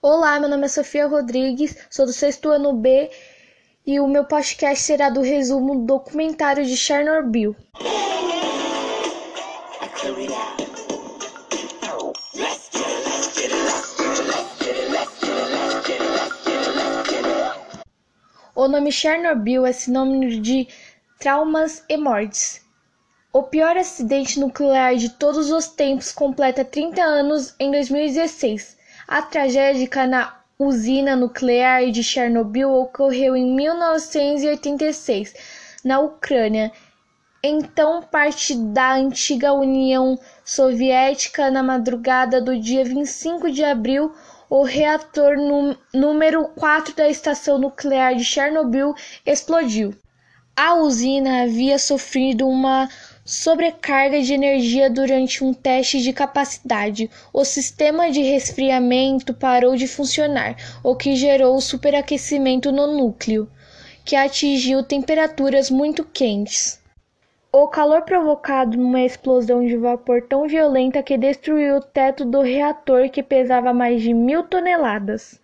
Olá, meu nome é Sofia Rodrigues, sou do sexto ano B e o meu podcast será do resumo do documentário de Chernobyl. O nome Chernobyl é sinônimo de traumas e mortes. O pior acidente nuclear de todos os tempos completa 30 anos em 2016. A tragédia na usina nuclear de Chernobyl ocorreu em 1986, na Ucrânia, então parte da antiga União Soviética. Na madrugada do dia 25 de abril, o reator número 4 da estação nuclear de Chernobyl explodiu. A usina havia sofrido uma sobrecarga de energia durante um teste de capacidade. O sistema de resfriamento parou de funcionar, o que gerou superaquecimento no núcleo, que atingiu temperaturas muito quentes. O calor provocado numa explosão de vapor tão violenta que destruiu o teto do reator que pesava mais de mil toneladas.